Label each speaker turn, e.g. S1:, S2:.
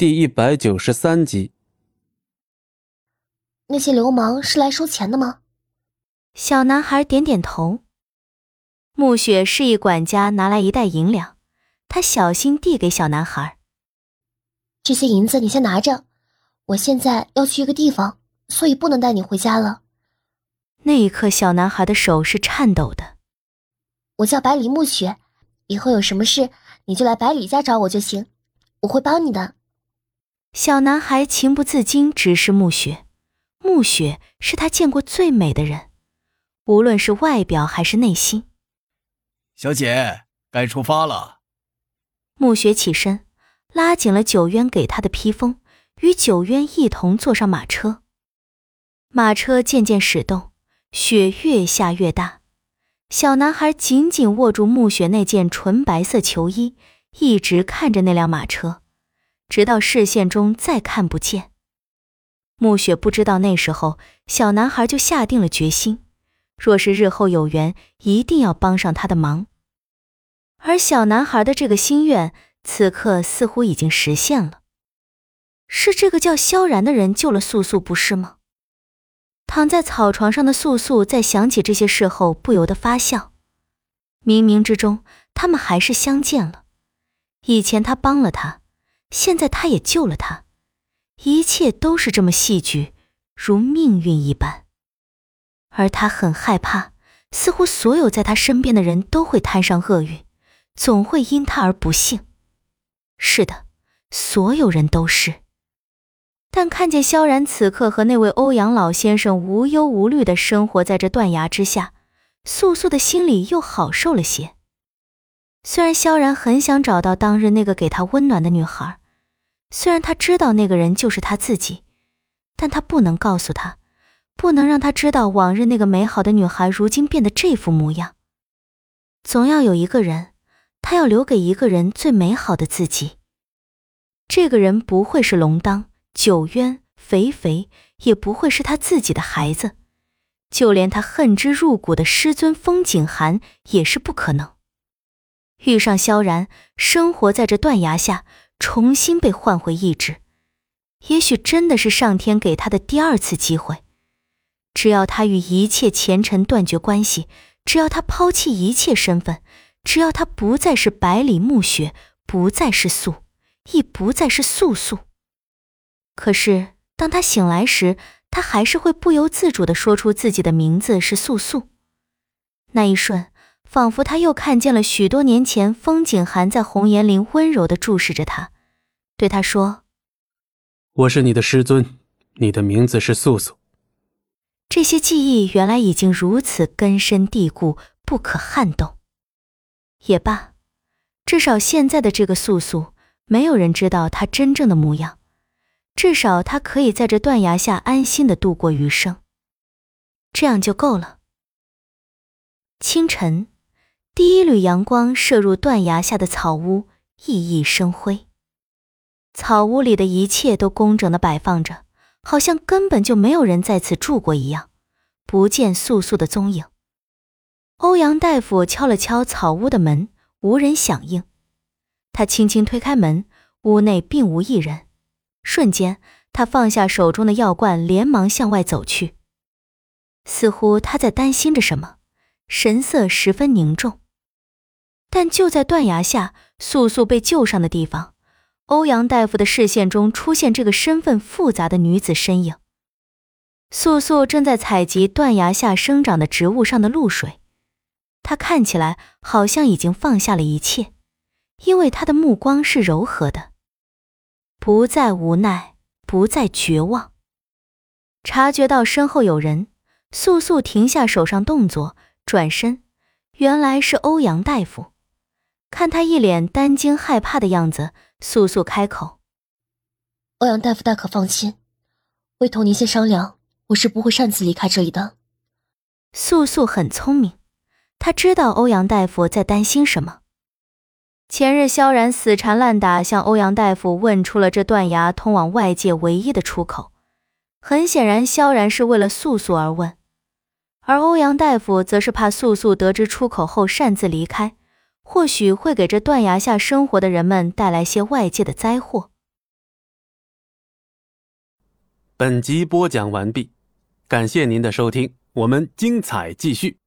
S1: 第一百九十三集。
S2: 那些流氓是来收钱的吗？
S3: 小男孩点点头。暮雪示意管家拿来一袋银两，他小心递给小男孩：“
S2: 这些银子你先拿着，我现在要去一个地方，所以不能带你回家了。”
S3: 那一刻，小男孩的手是颤抖的。
S2: 我叫百里暮雪，以后有什么事你就来百里家找我就行，我会帮你的。
S3: 小男孩情不自禁直视暮雪，暮雪是他见过最美的人，无论是外表还是内心。
S4: 小姐，该出发了。
S3: 暮雪起身，拉紧了九渊给他的披风，与九渊一同坐上马车。马车渐渐驶动，雪越下越大。小男孩紧紧握住暮雪那件纯白色球衣，一直看着那辆马车。直到视线中再看不见，暮雪不知道那时候小男孩就下定了决心，若是日后有缘，一定要帮上他的忙。而小男孩的这个心愿，此刻似乎已经实现了。是这个叫萧然的人救了素素，不是吗？躺在草床上的素素在想起这些事后，不由得发笑。冥冥之中，他们还是相见了。以前他帮了他。现在他也救了他，一切都是这么戏剧，如命运一般。而他很害怕，似乎所有在他身边的人都会摊上厄运，总会因他而不幸。是的，所有人都是。但看见萧然此刻和那位欧阳老先生无忧无虑的生活在这断崖之下，素素的心里又好受了些。虽然萧然很想找到当日那个给他温暖的女孩。虽然他知道那个人就是他自己，但他不能告诉他，不能让他知道往日那个美好的女孩如今变得这副模样。总要有一个人，他要留给一个人最美好的自己。这个人不会是龙当、九渊、肥肥，也不会是他自己的孩子，就连他恨之入骨的师尊风景寒也是不可能。遇上萧然，生活在这断崖下。重新被换回意志，也许真的是上天给他的第二次机会。只要他与一切前尘断绝关系，只要他抛弃一切身份，只要他不再是百里暮雪，不再是素，亦不再是素素。可是当他醒来时，他还是会不由自主地说出自己的名字是素素。那一瞬。仿佛他又看见了许多年前，风景寒在红岩林温柔的注视着他，对他说：“
S1: 我是你的师尊，你的名字是素素。”
S3: 这些记忆原来已经如此根深蒂固，不可撼动。也罢，至少现在的这个素素，没有人知道她真正的模样。至少她可以在这断崖下安心的度过余生，这样就够了。清晨。第一缕阳光射入断崖下的草屋，熠熠生辉。草屋里的一切都工整的摆放着，好像根本就没有人在此住过一样，不见素素的踪影。欧阳大夫敲了敲草屋的门，无人响应。他轻轻推开门，屋内并无一人。瞬间，他放下手中的药罐，连忙向外走去，似乎他在担心着什么，神色十分凝重。但就在断崖下，素素被救上的地方，欧阳大夫的视线中出现这个身份复杂的女子身影。素素正在采集断崖下生长的植物上的露水，她看起来好像已经放下了一切，因为她的目光是柔和的，不再无奈，不再绝望。察觉到身后有人，素素停下手上动作，转身，原来是欧阳大夫。看他一脸担惊害怕的样子，素素开口：“
S2: 欧阳大夫大可放心，未同您先商量，我是不会擅自离开这里的。”
S3: 素素很聪明，她知道欧阳大夫在担心什么。前日萧然死缠烂打，向欧阳大夫问出了这断崖通往外界唯一的出口。很显然，萧然是为了素素而问，而欧阳大夫则是怕素素得知出口后擅自离开。或许会给这断崖下生活的人们带来些外界的灾祸。
S1: 本集播讲完毕感谢您的收听我们精彩继续。